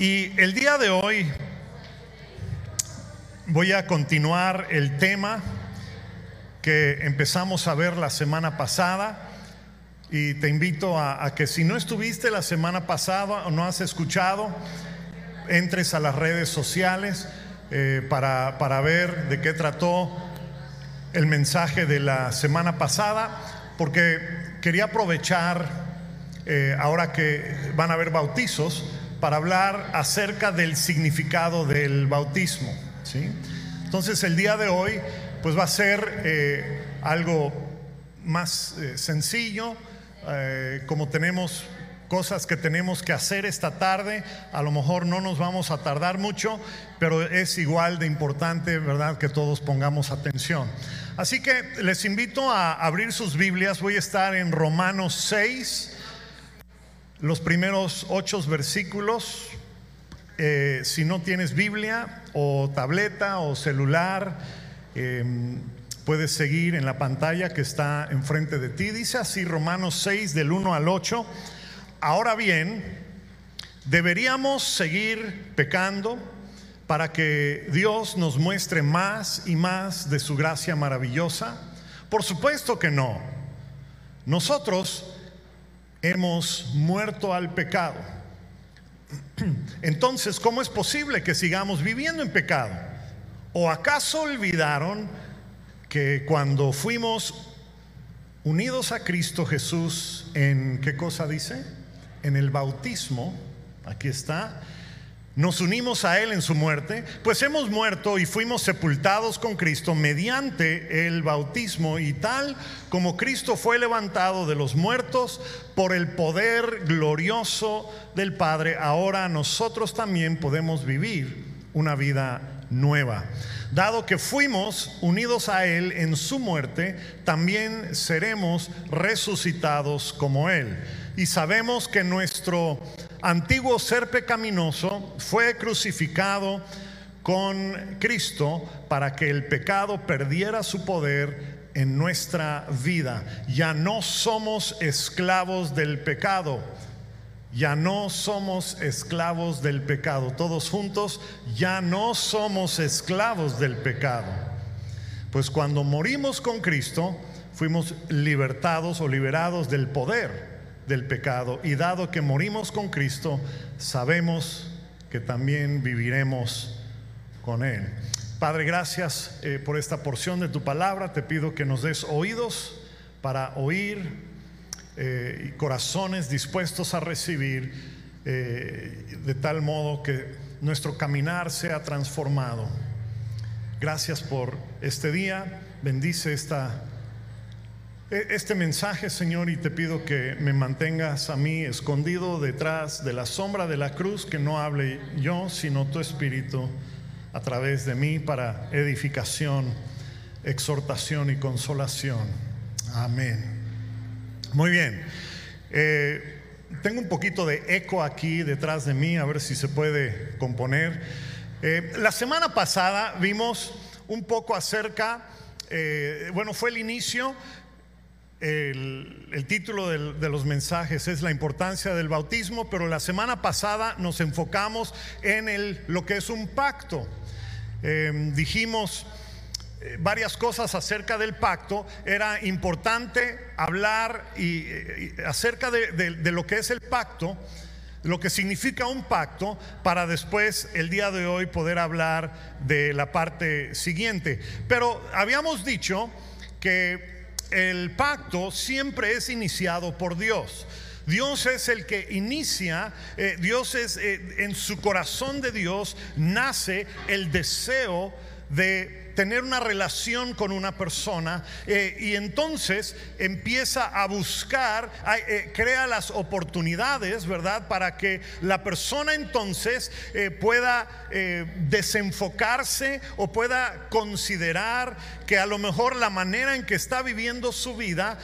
Y el día de hoy voy a continuar el tema que empezamos a ver la semana pasada. Y te invito a, que si no estuviste la semana pasada o no has escuchado, entres a las redes sociales eh, para, para ver de qué trató el mensaje de la semana pasada, porque quería aprovechar, eh, ahora que van a haber bautizos, para hablar acerca del significado del bautismo. ¿sí? Entonces el día de hoy pues va a ser eh, algo más eh, sencillo, como tenemos cosas que tenemos que hacer esta tarde. A lo mejor no nos vamos a tardar mucho, pero es igual de importante, ¿verdad?, que todos pongamos atención. Así que les invito a abrir sus Biblias. Voy a estar en Romanos 6, los primeros ocho versículos. Eh, si no tienes Biblia o tableta o celular, em, puedes seguir en la pantalla que está enfrente de ti. Dice así Romanos 6 del 1 al 8. Ahora bien, deberíamos seguir pecando para que Dios nos muestre más y más de su gracia maravillosa? Por supuesto que no. Nosotros hemos muerto al pecado. Entonces, ¿cómo es posible que sigamos viviendo en pecado? ¿O acaso olvidaron que cuando fuimos unidos a Cristo Jesús en, ¿qué cosa dice? En el bautismo, aquí está, nos unimos a Él en su muerte, pues hemos muerto y fuimos sepultados con Cristo mediante el bautismo y tal como Cristo fue levantado de los muertos por el poder glorioso del Padre, ahora nosotros también podemos vivir una vida nueva. Dado que fuimos unidos a Él en su muerte, también seremos resucitados como Él. Y sabemos que nuestro antiguo ser pecaminoso fue crucificado con Cristo para que el pecado perdiera su poder en nuestra vida. Ya no somos esclavos del pecado. Ya no somos esclavos del pecado. Todos juntos, ya no somos esclavos del pecado. Pues cuando morimos con Cristo, fuimos libertados o liberados del poder del pecado y dado que morimos con Cristo, sabemos que también viviremos con Él. Padre, gracias eh, por esta porción de tu palabra. Te pido que nos des oídos para oír eh, y corazones dispuestos a recibir eh, de tal modo que nuestro caminar sea transformado. Gracias por este día. Bendice esta este mensaje, Señor, y te pido que me mantengas a mí escondido detrás de la sombra de la cruz, que no hable yo, sino tu Espíritu a través de mí para edificación, exhortación y consolación. Amén. Muy bien. Eh, tengo un poquito de eco aquí detrás de mí, a ver si se puede componer. Eh, la semana pasada vimos un poco acerca, eh, bueno, fue el inicio el, título de los mensajes es la importancia del bautismo, pero la semana pasada nos enfocamos en lo que es un pacto. Em, dijimos eh, varias cosas acerca del pacto. Era importante hablar y, acerca de, lo que es el pacto, lo que significa un pacto, para después el día de hoy poder hablar de la parte siguiente. Pero habíamos dicho que el pacto siempre es iniciado por Dios. Dios es el que inicia, eh, Dios es, eh, en su corazón de Dios nace el deseo de tener una relación con una persona eh, y entonces empieza a buscar, eh, crea las oportunidades, ¿verdad? Para que la persona entonces eh, pueda desenfocarse o pueda considerar que a lo mejor la manera en que está viviendo su vida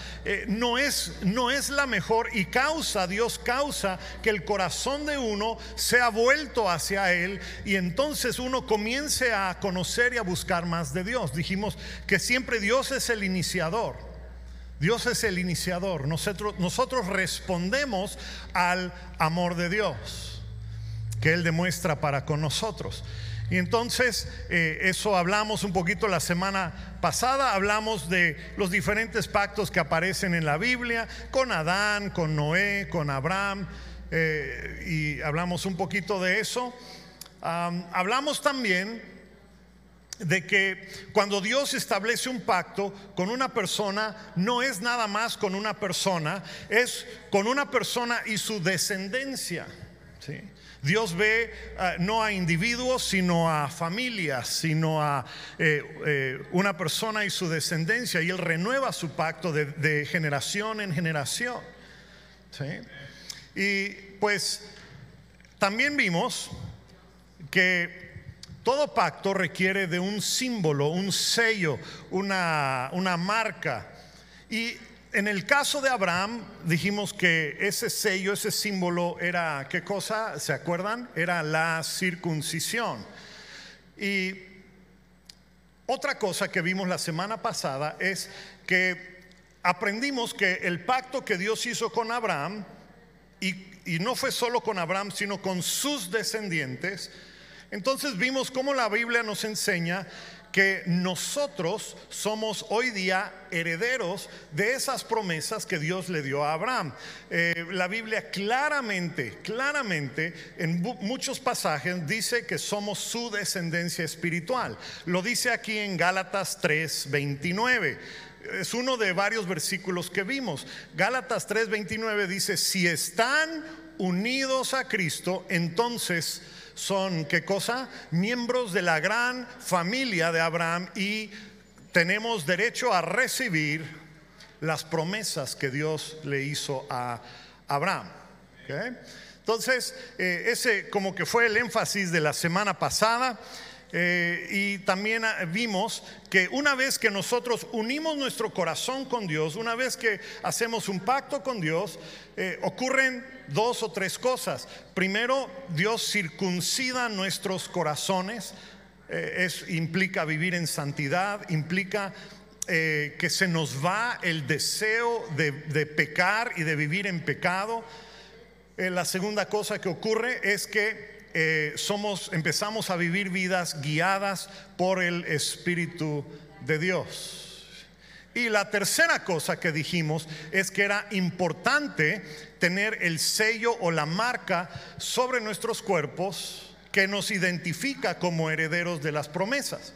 no, es, no es la mejor y causa, Dios causa que el corazón de uno sea vuelto hacia Él y entonces uno comience a conocer y a buscar más de Dios. Dijimos que siempre Dios es el iniciador. Dios es el iniciador. Nosotros, nosotros respondemos al amor de Dios. que Él demuestra para con nosotros. Y entonces, eh, eso hablamos un poquito la semana pasada, hablamos de los diferentes pactos que aparecen en la Biblia, con Adán, con Noé, con Abraham, eh, y hablamos un poquito de eso. hablamos también de que cuando Dios establece un pacto con una persona, no es nada más con una persona, es con una persona y su descendencia. ¿sí? Dios ve ah, no a individuos, sino a familias, sino a eh, eh, una persona y su descendencia, y Él renueva su pacto de, generación en generación. Y pues también vimos que todo pacto requiere de un símbolo, un sello, una, una marca. Y en el caso de Abraham dijimos que ese sello, ese símbolo era, ¿qué cosa? ¿Se acuerdan? Era la circuncisión. Y otra cosa que vimos la semana pasada es que aprendimos que el pacto que Dios hizo con Abraham, y, y no fue solo con Abraham, sino con sus descendientes, entonces vimos cómo la Biblia nos enseña que nosotros somos hoy día herederos de esas promesas que Dios le dio a Abraham. Eh, la Biblia claramente, claramente, en muchos pasajes dice que somos su descendencia espiritual. Lo dice aquí en Gálatas 3, 29 es uno de varios versículos que vimos. Gálatas 3:29 dice, si están unidos a Cristo, entonces son, ¿qué cosa? Miembros de la gran familia de Abraham y tenemos derecho a recibir las promesas que Dios le hizo a Abraham. Entonces, eh, ese como que fue el énfasis de la semana pasada. Eh, y también ah, vimos que una vez que nosotros unimos nuestro corazón con Dios, una vez que hacemos un pacto con Dios, eh, ocurren dos o tres cosas. Primero, Dios circuncida nuestros corazones, eh, es, implica vivir en santidad, implica que se nos va el deseo de, de pecar y de vivir en pecado. la segunda cosa que ocurre es que eh, somos, empezamos a vivir vidas guiadas por el Espíritu de Dios. Y la tercera cosa que dijimos es que era importante tener el sello o la marca sobre nuestros cuerpos que nos identifica como herederos de las promesas.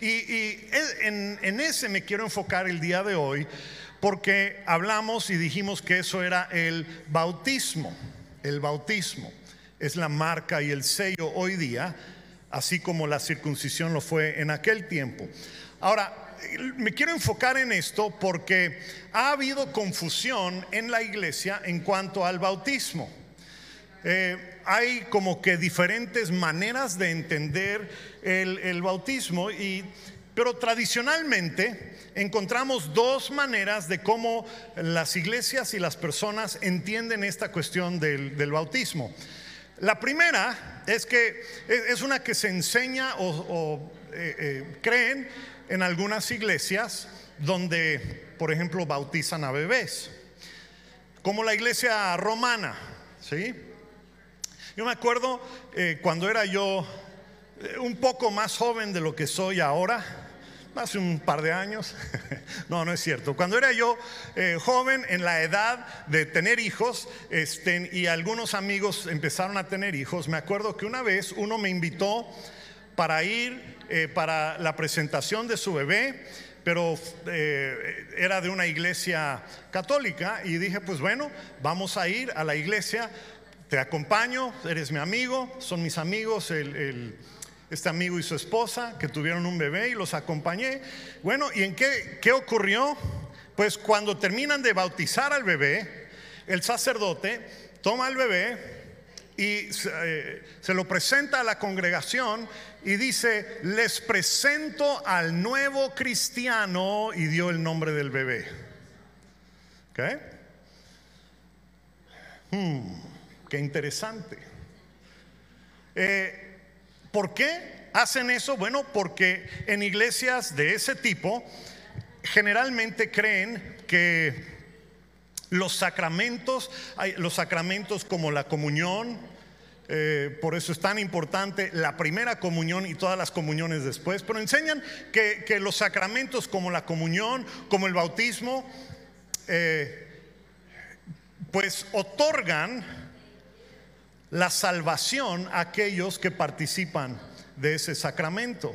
Y, en, en ese me quiero enfocar el día de hoy porque hablamos y dijimos que eso era el bautismo, el bautismo es la marca y el sello hoy día, así como la circuncisión lo fue en aquel tiempo. Ahora, me quiero enfocar en esto porque ha habido confusión en la iglesia en cuanto al bautismo. Eh, hay como que diferentes maneras de entender el, bautismo, y, pero tradicionalmente encontramos dos maneras de cómo las iglesias y las personas entienden esta cuestión del bautismo. La primera es que es una que se enseña o, eh, eh, creen en algunas iglesias donde, por ejemplo, bautizan a bebés, como la iglesia romana, ¿sí? Yo me acuerdo eh, cuando era yo un poco más joven de lo que soy ahora, hace un par de años. no, no es cierto. Cuando era yo eh, joven, en la edad de tener hijos, este, y algunos amigos empezaron a tener hijos, me acuerdo que una vez uno me invitó para ir eh, para la presentación de su bebé, pero eh, era de una iglesia católica, y dije, pues bueno, vamos a ir a la iglesia, te acompaño, eres mi amigo, son mis amigos, el este amigo y su esposa que tuvieron un bebé y los acompañé. Bueno, ¿y en qué, qué ocurrió? Pues cuando terminan de bautizar al bebé, el sacerdote toma al bebé y eh, se lo presenta a la congregación y dice, les presento al nuevo cristiano y dio el nombre del bebé. ¿Ok? Hmm, qué interesante. Eh, ¿Por qué hacen eso? Bueno, porque en iglesias de ese tipo generalmente creen que los sacramentos, los sacramentos como la comunión, eh, por eso es tan importante la primera comunión y todas las comuniones después, pero enseñan que, los sacramentos como la comunión, como el bautismo, eh, pues otorgan la salvación a aquellos que participan de ese sacramento.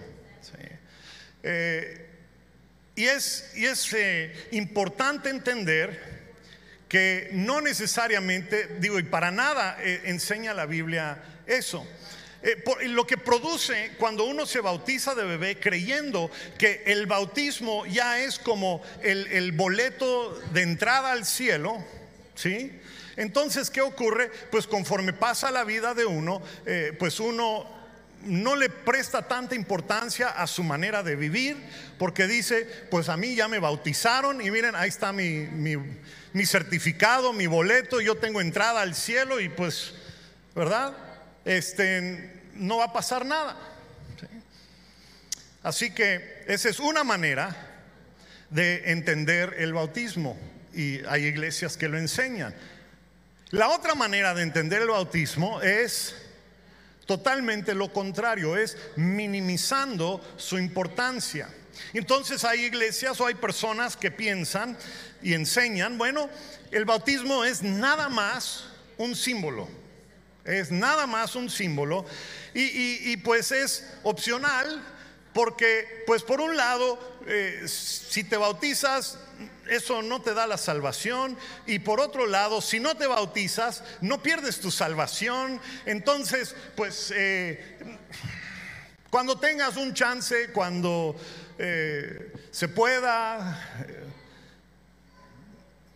Eh, y es, y es eh, importante entender que no necesariamente, digo, y para nada eh, enseña la Biblia eso. lo que produce cuando uno se bautiza de bebé creyendo que el bautismo ya es como el, el boleto de entrada al cielo, ¿sí? Entonces, ¿qué ocurre? Pues conforme pasa la vida de uno, eh, pues uno no le presta tanta importancia a su manera de vivir, porque dice, pues a mí ya me bautizaron y miren, ahí está mi, mi, certificado, mi boleto, yo tengo entrada al cielo y pues, ¿verdad? Este, no va a pasar nada. Así que esa es una manera de entender el bautismo y hay iglesias que lo enseñan. La otra manera de entender el bautismo es totalmente lo contrario, es minimizando su importancia. Entonces hay iglesias o hay personas que piensan y enseñan, bueno, el bautismo es nada más un símbolo, es nada más un símbolo y, pues es opcional porque pues por un lado, eh, si te bautizas eso no te da la salvación. Y por otro lado, si no te bautizas, no pierdes tu salvación. Entonces, pues, eh, cuando tengas un chance, cuando eh, se pueda, eh,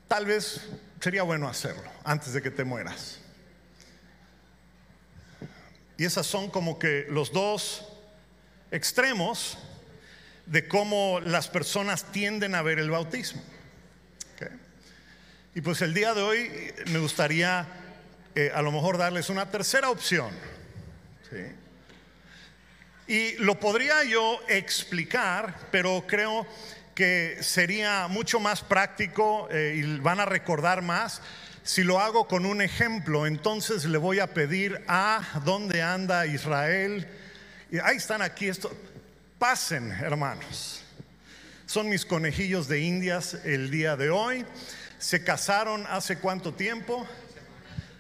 tal vez sería bueno hacerlo antes de que te mueras. Y esas son como que los dos extremos de cómo las personas tienden a ver el bautismo. Y pues el día de hoy me gustaría eh, a lo mejor darles una tercera opción. Y lo podría yo explicar, pero creo que sería mucho más práctico eh, y van a recordar más si lo hago con un ejemplo. Entonces le voy a pedir a dónde anda Israel. Y ahí están aquí esto. Pasen, hermanos. Son mis conejillos de indias el día de hoy. Se casaron hace cuánto tiempo?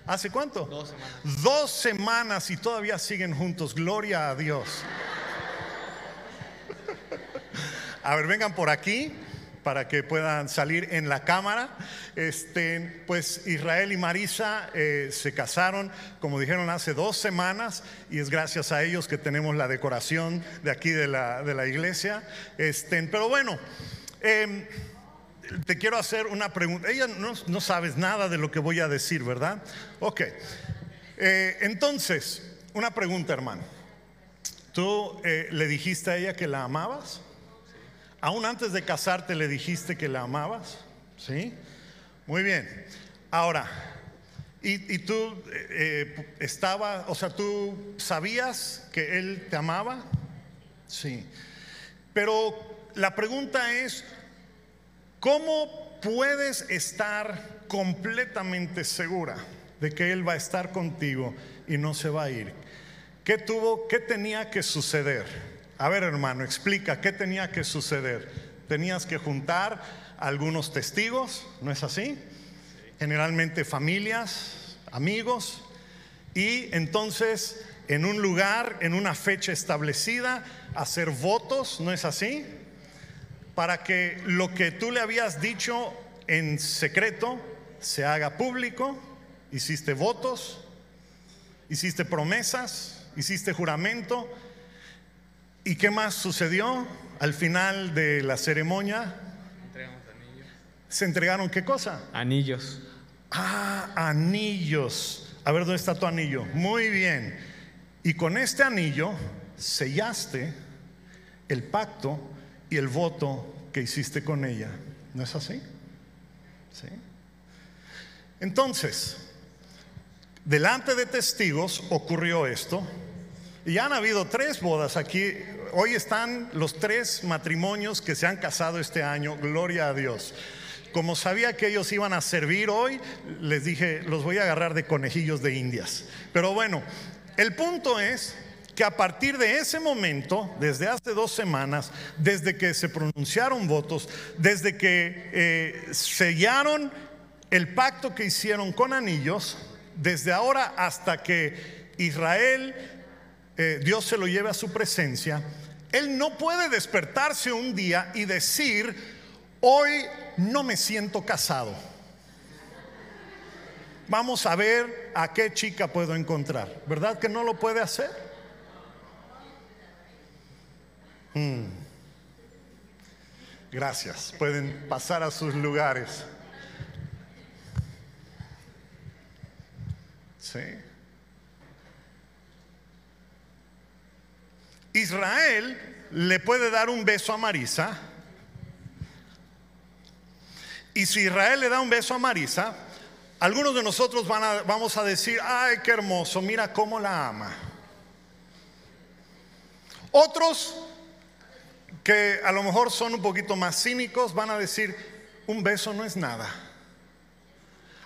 ¿Hace cuánto? Dos semanas. Dos semanas y todavía siguen juntos. Gloria a Dios. A ver, vengan por aquí para que puedan salir en la cámara. Este, pues Israel y Marisa eh, se casaron, como dijeron, hace dos semanas y es gracias a ellos que tenemos la decoración de aquí de la, de la iglesia. Este, pero bueno, eh, te quiero hacer una pregunta. Ella no, sabes nada de lo que voy a decir, ¿verdad? Ok. Eh, entonces, una pregunta, hermano. ¿Tú eh, le dijiste a ella que la amabas? ¿Aún antes de casarte le dijiste que la amabas? ¿Sí? Muy bien. Ahora, ¿y, tú eh, estaba, o sea, tú sabías que él te amaba? Sí. Pero la pregunta es, ¿Cómo puedes estar completamente segura de que Él va a estar contigo y no se va a ir? ¿Qué tuvo, qué tenía que suceder? A ver, hermano, explica, ¿qué tenía que suceder? Tenías que juntar algunos testigos, ¿no es así? Generalmente familias, amigos, y entonces en un lugar, en una fecha establecida, hacer votos, ¿no es así? Para que lo que tú le habías dicho en secreto se haga público. Hiciste votos, hiciste promesas, hiciste juramento. ¿Y qué más sucedió al final de la ceremonia? Entregamos anillos. ¿Se entregaron qué cosa? Anillos. Ah, anillos. A ver, ¿dónde está tu anillo? Muy bien. Y con este anillo sellaste el pacto y el voto que hiciste con ella. ¿No es así? ¿Sí? Entonces, delante de testigos ocurrió esto. Y han habido tres bodas aquí. Hoy están los tres matrimonios que se han casado este año. Gloria a Dios. como sabía que ellos iban a servir hoy, les dije, los voy a agarrar de conejillos de indias. Pero bueno, el punto es que a partir de ese momento, desde hace dos semanas, desde que se pronunciaron votos, desde que eh, sellaron el pacto que hicieron con anillos, desde ahora hasta que Israel, eh, Dios se lo lleve a su presencia, Él no puede despertarse un día y decir, hoy no me siento casado. Vamos a ver a qué chica puedo encontrar. ¿Verdad que no lo puede hacer? Mm. Gracias. Pueden pasar a sus lugares. Sí. Israel le puede dar un beso a Marisa. Y si Israel le da un beso a Marisa, algunos de nosotros van vamos a decir, ay, qué hermoso, mira cómo la ama. Otros que a lo mejor son un poquito más cínicos, van a decir, un beso no es nada.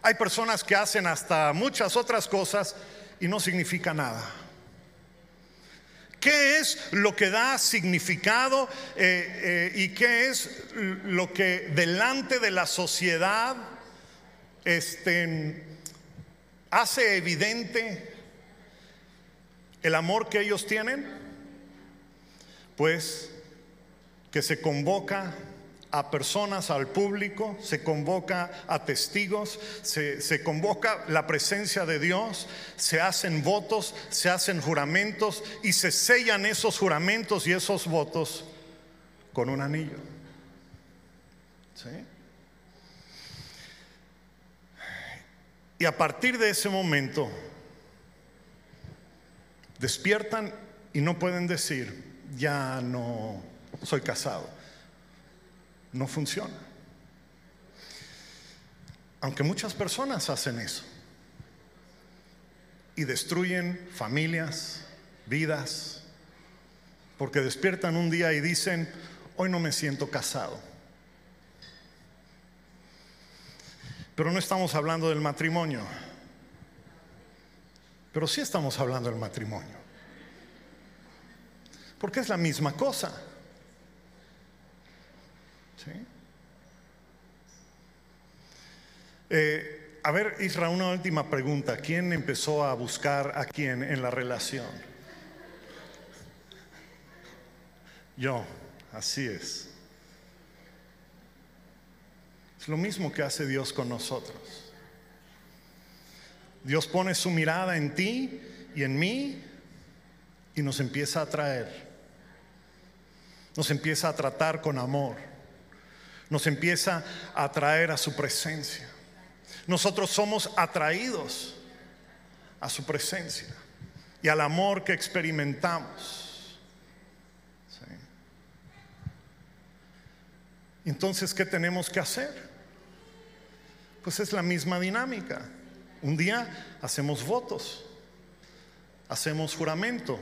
Hay personas que hacen hasta muchas otras cosas y no significa nada. ¿Qué es lo que da significado eh, eh, y qué es lo que delante de la sociedad este, hace evidente el amor que ellos tienen? Pues que se convoca a personas, al público, se convoca a testigos, se, convoca la presencia de Dios, se hacen votos, se hacen juramentos y se sellan esos juramentos y esos votos con un anillo. Y a partir de ese momento, despiertan y no pueden decir, ya no soy casado. No funciona. Aunque muchas personas hacen eso y destruyen familias, vidas, porque despiertan un día y dicen, hoy no me siento casado. Pero no estamos hablando del matrimonio, pero sí estamos hablando del matrimonio, porque es la misma cosa. Eh, a ver, Isra, una última pregunta. ¿Quién empezó a buscar a quién en la relación? Yo, así es. Es lo mismo que hace Dios con nosotros. Dios pone su mirada en ti y en mí y nos empieza a traer. Nos empieza a tratar con amor nos empieza a atraer a su presencia. Nosotros somos atraídos a su presencia y al amor que experimentamos. Entonces, ¿qué tenemos que hacer? Pues es la misma dinámica. Un día hacemos votos, hacemos juramento,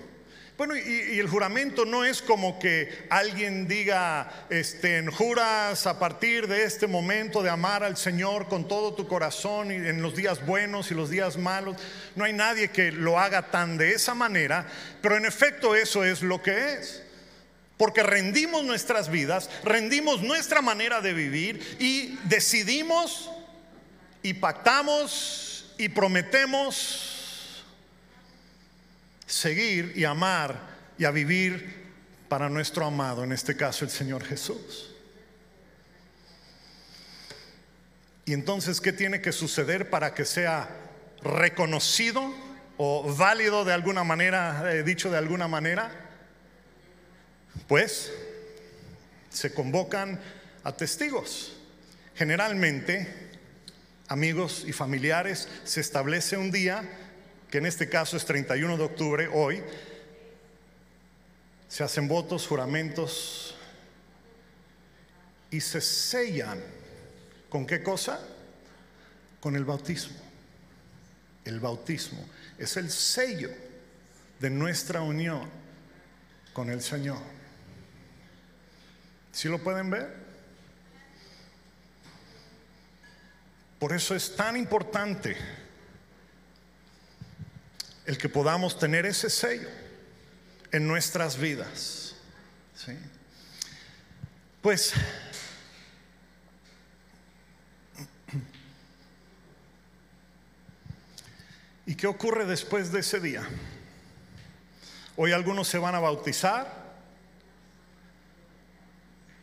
bueno, y, el juramento no es como que alguien diga, este, juras a partir de este momento de amar al Señor con todo tu corazón y en los días buenos y los días malos. No hay nadie que lo haga tan de esa manera, pero en efecto eso es lo que es. Porque rendimos nuestras vidas, rendimos nuestra manera de vivir y decidimos y pactamos y prometemos seguir y amar y a vivir para nuestro amado, en este caso el Señor Jesús. Y entonces, ¿qué tiene que suceder para que sea reconocido o válido de alguna manera, eh, dicho de alguna manera? Pues se convocan a testigos. Generalmente, amigos y familiares, se establece un día que en este caso es 31 de octubre, hoy, se hacen votos, juramentos y se sellan. ¿Con qué cosa? Con el bautismo. El bautismo es el sello de nuestra unión con el Señor. ¿Sí lo pueden ver? Por eso es tan importante el que podamos tener ese sello en nuestras vidas. ¿sí? Pues ¿Y qué ocurre después de ese día? Hoy algunos se van a bautizar,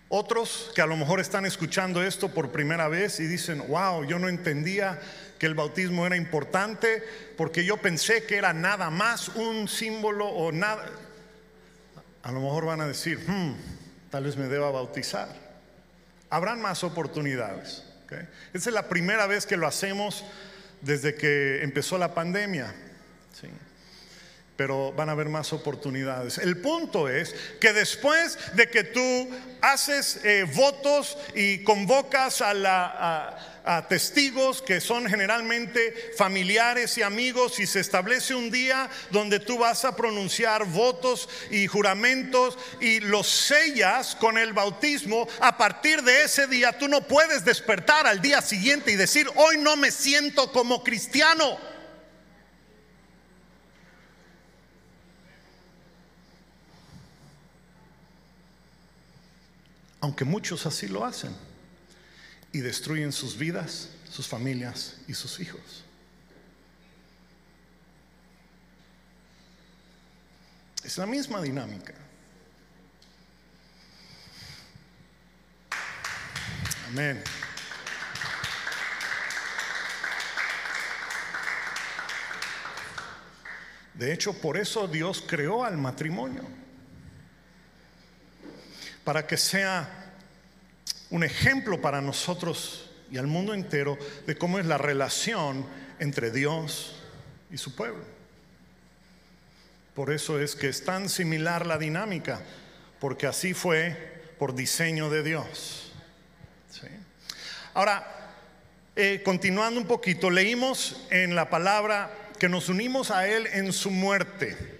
otros que a lo mejor están escuchando esto por primera vez y dicen, wow, yo no entendía que el bautismo era importante porque yo pensé que era nada más un símbolo o nada. A lo mejor van a decir, hmm, tal vez me deba bautizar. Habrán más oportunidades. Esa es la primera vez que lo hacemos desde que empezó la pandemia. ¿sí? Pero van a haber más oportunidades. El punto es que después de que tú haces eh, votos y convocas a la testigos que son generalmente familiares y amigos y se establece un día donde tú vas a pronunciar votos y juramentos y los sellas con el bautismo, a partir de ese día tú no puedes despertar al día siguiente y decir, hoy no me siento como cristiano. Aunque muchos así lo hacen y destruyen sus vidas, sus familias y sus hijos. Es la misma dinámica. Amén. De hecho, por eso Dios creó al matrimonio. Para que sea un ejemplo para nosotros y al mundo entero de cómo es la relación entre Dios y su pueblo. Por eso es que es tan similar la dinámica, porque así fue por diseño de Dios. Ahora, eh, continuando un poquito, leímos en la palabra que nos unimos a Él en su muerte.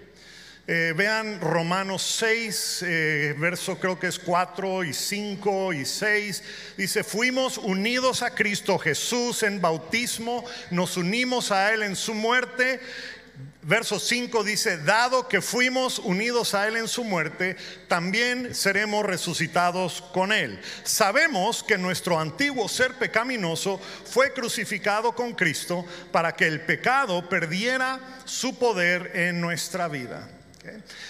Eh, vean Romanos 6, eh, verso creo que es 4 y 5 y 6. Dice, fuimos unidos a Cristo Jesús en bautismo, nos unimos a Él en su muerte. Verso 5 dice, dado que fuimos unidos a Él en su muerte, también seremos resucitados con Él. Sabemos que nuestro antiguo ser pecaminoso fue crucificado con Cristo para que el pecado perdiera su poder en nuestra vida.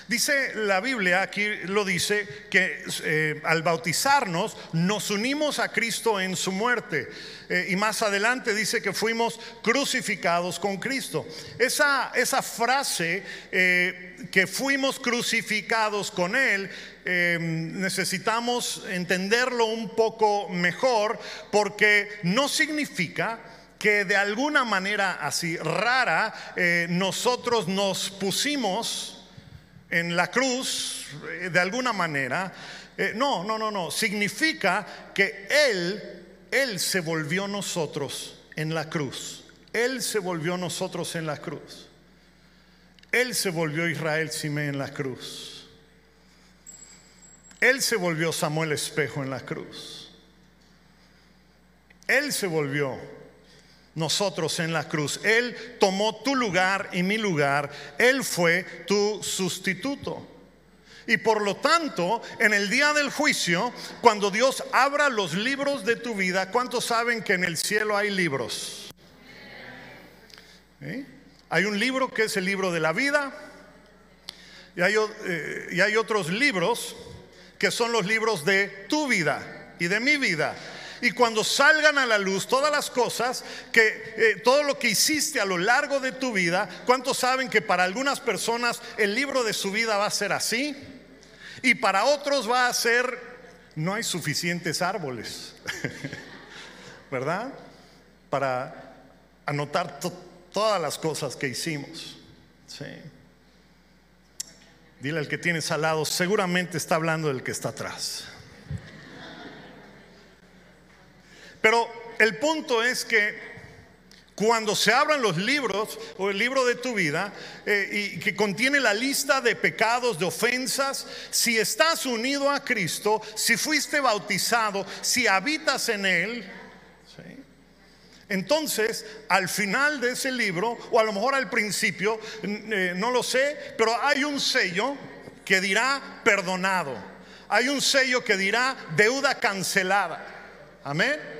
Dice la Biblia, aquí lo dice, que eh, al bautizarnos nos unimos a Cristo en su muerte. Eh, y más adelante dice que fuimos crucificados con Cristo. Esa, esa frase, eh, que fuimos crucificados con Él, necesitamos entenderlo un poco mejor porque no significa que de alguna manera así rara nosotros nos pusimos en la cruz, eh, de alguna manera, eh, no, no, no, no, significa que Él, Él se volvió nosotros en la cruz. Él se volvió nosotros en la cruz. Él se volvió Israel Sime en la cruz. Él se volvió Samuel Espejo en la cruz. Él se volvió nosotros en la cruz. Él tomó tu lugar y mi lugar. Él fue tu sustituto. Y por lo tanto, en el día del juicio, cuando Dios abra los libros de tu vida, ¿cuántos saben que en el cielo hay libros? ¿Eh? Hay un libro que es el libro de la vida y hay, eh, y hay otros libros que son los libros de tu vida y de mi vida y cuando salgan a la luz todas las cosas, que eh, todo lo que hiciste a lo largo de tu vida, ¿cuántos saben que para algunas personas el libro de su vida va a ser así? Y para otros va a ser, no hay suficientes árboles, ¿verdad? Para anotar todas las cosas que hicimos. Sí. Dile al que tienes al lado, seguramente está hablando del que está atrás. Pero el punto es que cuando se abran los libros o el libro de tu vida eh, y que contiene la lista de pecados, de ofensas, si estás unido a Cristo, si fuiste bautizado, si habitas en Él, Entonces, al final de ese libro, o a lo mejor al principio, eh, no lo sé, pero hay un sello que dirá perdonado. Hay un sello que dirá deuda cancelada. Amén.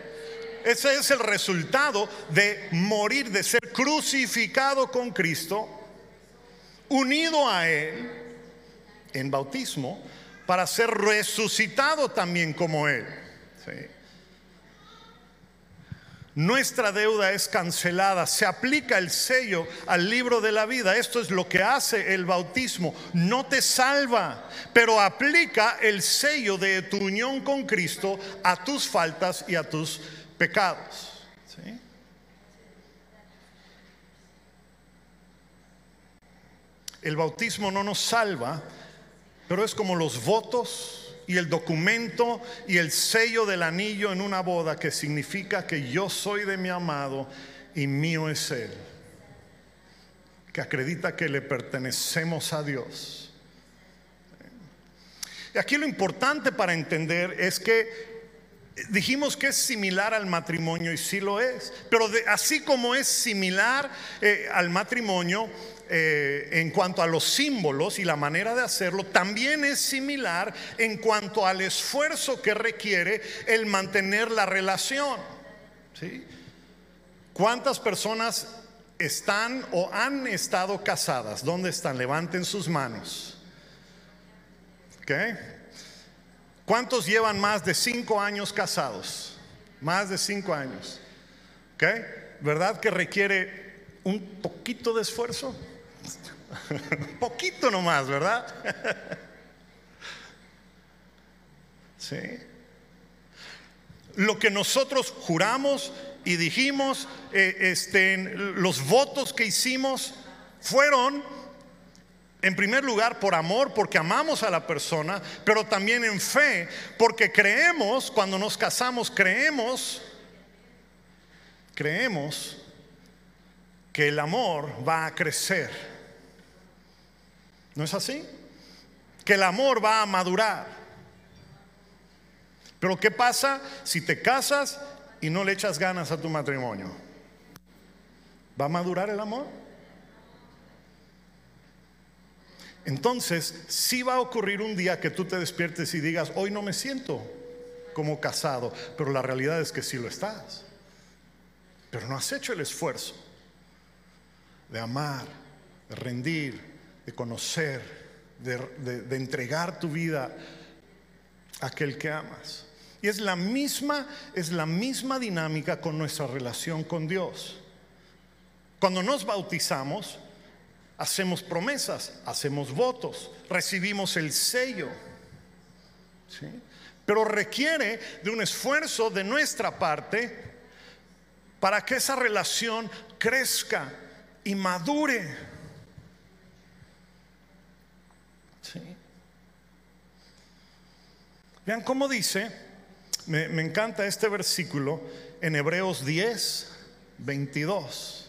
Ese es el resultado de morir, de ser crucificado con Cristo, unido a Él en bautismo, para ser resucitado también como Él. Nuestra deuda es cancelada, se aplica el sello al libro de la vida. Esto es lo que hace el bautismo. No te salva, pero aplica el sello de tu unión con Cristo a tus faltas y a tus pecados. El bautismo no nos salva, pero es como los votos y el documento y el sello del anillo en una boda que significa que yo soy de mi amado y mío es él. Que acredita que le pertenecemos a Dios. Y aquí lo importante para entender es que dijimos que es similar al matrimonio y sí lo es, pero así como es similar eh, al matrimonio, eh, en cuanto a los símbolos y la manera de hacerlo, también es similar en cuanto al esfuerzo que requiere el mantener la relación. ¿sí? ¿Cuántas personas están o han estado casadas? ¿Dónde están? Levanten sus manos. ¿Cuántos llevan más de cinco años casados? Más de cinco años. ¿Verdad que requiere un poquito de esfuerzo? Poquito nomás, ¿verdad? sí. Lo que nosotros juramos y dijimos, eh, este, los votos que hicimos fueron, en primer lugar, por amor, porque amamos a la persona, pero también en fe, porque creemos, cuando nos casamos, creemos, creemos que el amor va a crecer. ¿No es así? Que el amor va a madurar. Pero ¿qué pasa si te casas y no le echas ganas a tu matrimonio? ¿Va a madurar el amor? Entonces, sí va a ocurrir un día que tú te despiertes y digas, hoy no me siento como casado, pero la realidad es que sí lo estás. Pero no has hecho el esfuerzo de amar, de rendir, de conocer, de, entregar tu vida a aquel que amas. Y es la misma, es la misma dinámica con nuestra relación con Dios. Cuando nos bautizamos, hacemos promesas, hacemos votos, recibimos el sello. Pero requiere de un esfuerzo de nuestra parte para que esa relación crezca y madure. Vean cómo dice, me, encanta este versículo en Hebreos 10, 22.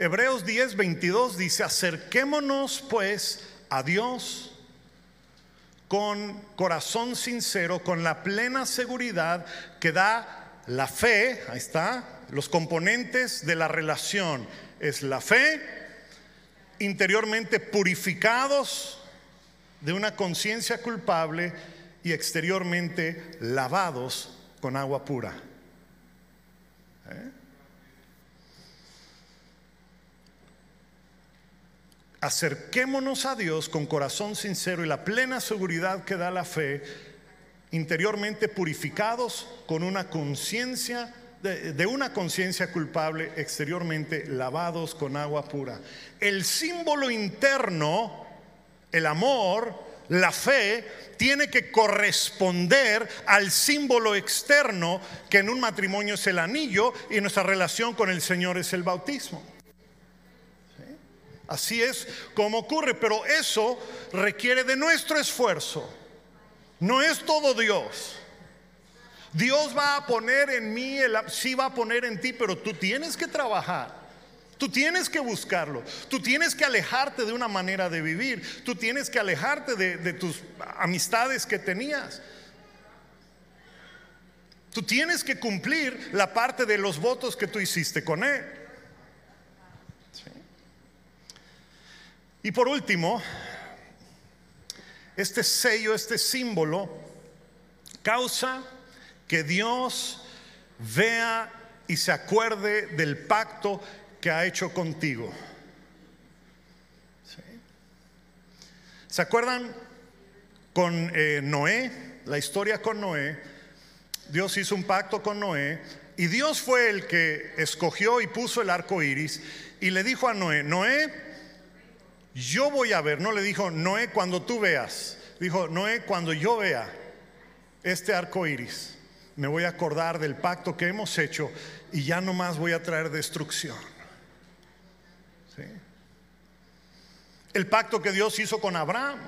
Hebreos 10, 22 dice, acerquémonos pues a Dios con corazón sincero, con la plena seguridad que da la fe, ahí está, los componentes de la relación es la fe, interiormente purificados de una conciencia culpable y exteriormente lavados con agua pura. ¿Eh? Acerquémonos a Dios con corazón sincero y la plena seguridad que da la fe, interiormente purificados con una conciencia de, una conciencia culpable, exteriormente lavados con agua pura. El símbolo interno el amor, la fe, tiene que corresponder al símbolo externo que en un matrimonio es el anillo y nuestra relación con el Señor es el bautismo. Así es como ocurre, pero eso requiere de nuestro esfuerzo. No es todo Dios. Dios va a poner en mí, sí va a poner en ti, pero tú tienes que trabajar. Tú tienes que buscarlo. Tú tienes que alejarte de una manera de vivir. Tú tienes que alejarte de, tus amistades que tenías. Tú tienes que cumplir la parte de los votos que tú hiciste con Él. Y por último, este sello, este símbolo, causa que Dios vea y se acuerde del pacto que ha hecho contigo. ¿Se acuerdan con eh, Noé? La historia con Noé. Dios hizo un pacto con Noé y Dios fue el que escogió y puso el arco iris y le dijo a Noé: Noé, yo voy a ver. No le dijo Noé cuando tú veas. Dijo Noé cuando yo vea este arco iris. Me voy a acordar del pacto que hemos hecho y ya no más voy a traer destrucción. ¿Sí? El pacto que Dios hizo con Abraham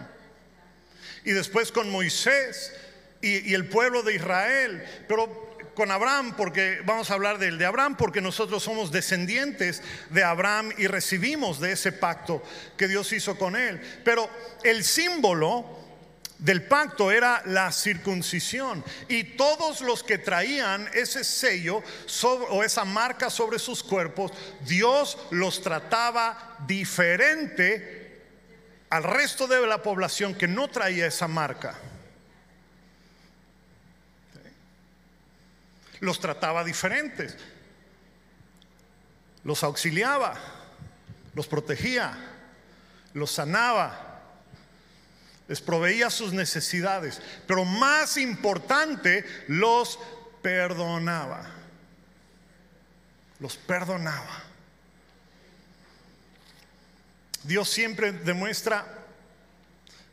y después con Moisés y, y el pueblo de Israel. Pero con Abraham, porque vamos a hablar del de Abraham, porque nosotros somos descendientes de Abraham y recibimos de ese pacto que Dios hizo con él. Pero el símbolo del pacto era la circuncisión y todos los que traían ese sello o esa marca sobre sus cuerpos, Dios los trataba diferente al resto de la población que no traía esa marca. Los trataba diferentes, los auxiliaba, los protegía, los sanaba les proveía sus necesidades, pero más importante, los perdonaba. Los perdonaba. Dios siempre demuestra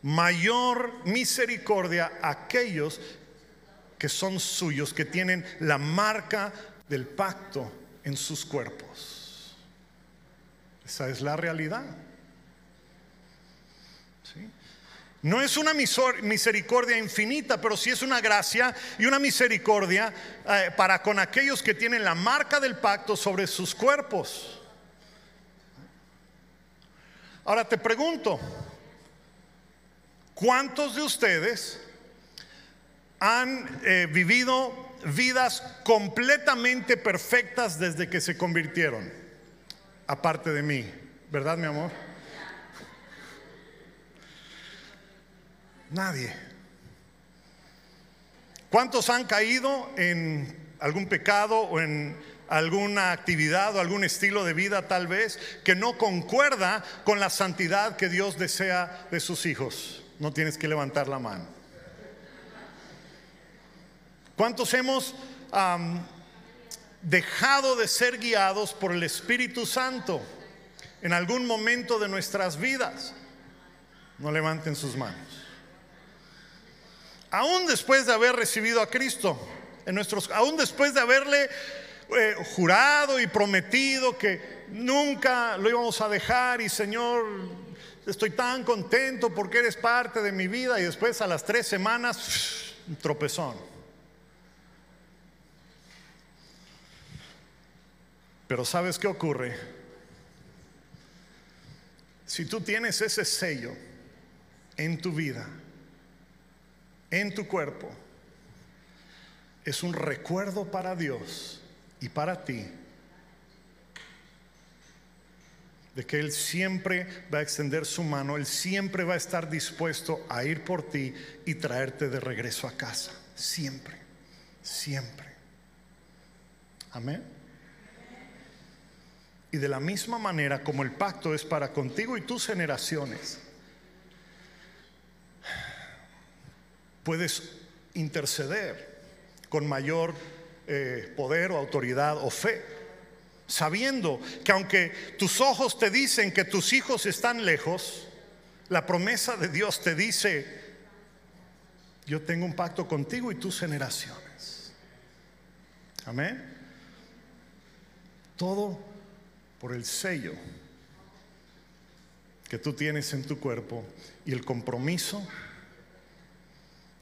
mayor misericordia a aquellos que son suyos, que tienen la marca del pacto en sus cuerpos. Esa es la realidad. No es una misericordia infinita, pero sí es una gracia y una misericordia eh, para con aquellos que tienen la marca del pacto sobre sus cuerpos. Ahora te pregunto, ¿cuántos de ustedes han eh, vivido vidas completamente perfectas desde que se convirtieron? Aparte de mí, ¿verdad mi amor? Nadie. ¿Cuántos han caído en algún pecado o en alguna actividad o algún estilo de vida tal vez que no concuerda con la santidad que Dios desea de sus hijos? No tienes que levantar la mano. ¿Cuántos hemos dejado de ser guiados por el Espíritu Santo en algún momento de nuestras vidas? No levanten sus manos aún después de haber recibido a Cristo, en nuestros, aún después de haberle eh, jurado y prometido que nunca lo íbamos a dejar y Señor, estoy tan contento porque eres parte de mi vida y después a las tres semanas, tropezón. Pero ¿sabes qué ocurre? Si tú tienes ese sello en tu vida, en tu cuerpo es un recuerdo para Dios y para ti de que Él siempre va a extender su mano, Él siempre va a estar dispuesto a ir por ti y traerte de regreso a casa. Siempre, siempre. Amén. Y de la misma manera como el pacto es para contigo y tus generaciones, puedes interceder con mayor eh, poder o autoridad o fe, sabiendo que aunque tus ojos te dicen que tus hijos están lejos, la promesa de Dios te dice, yo tengo un pacto contigo y tus generaciones. Amén. Todo por el sello que tú tienes en tu cuerpo y el compromiso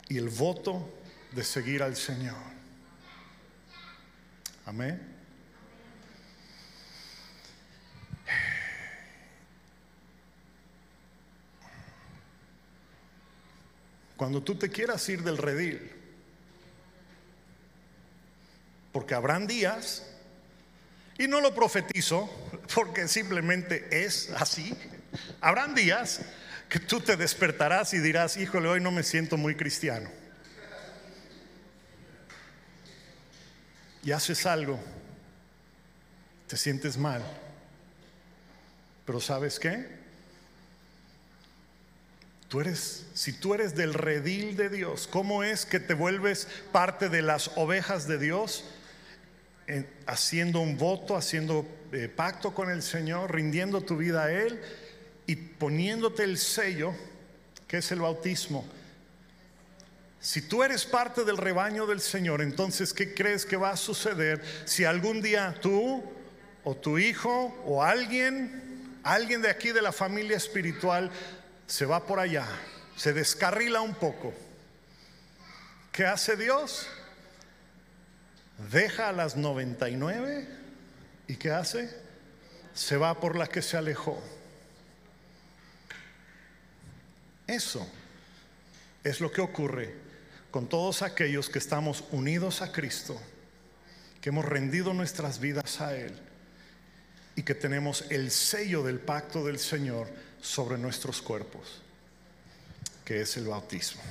y el voto de seguir al Señor. Amén. Cuando tú te quieras ir del redil, Porque habrán días, y no lo profetizo, porque simplemente es así, habrán días que tú te despertarás y dirás, híjole, hoy no me siento muy cristiano. Y haces algo, te sientes mal, pero ¿sabes qué? Tú eres, si tú eres del redil de Dios, ¿cómo es que te vuelves parte de las ovejas de Dios? En- haciendo un voto, haciendo eh, pacto con el Señor, rindiendo tu vida a Él y poniéndote el sello, que es el bautismo. Si tú eres parte del rebaño del Señor, entonces, ¿qué crees que va a suceder si algún día tú o tu hijo o alguien, alguien de aquí de la familia espiritual, se va por allá, se descarrila un poco? ¿Qué hace Dios? Deja a las 99 y ¿qué hace? Se va por la que se alejó. Eso es lo que ocurre con todos aquellos que estamos unidos a Cristo, que hemos rendido nuestras vidas a Él y que tenemos el sello del pacto del Señor sobre nuestros cuerpos, que es el bautismo.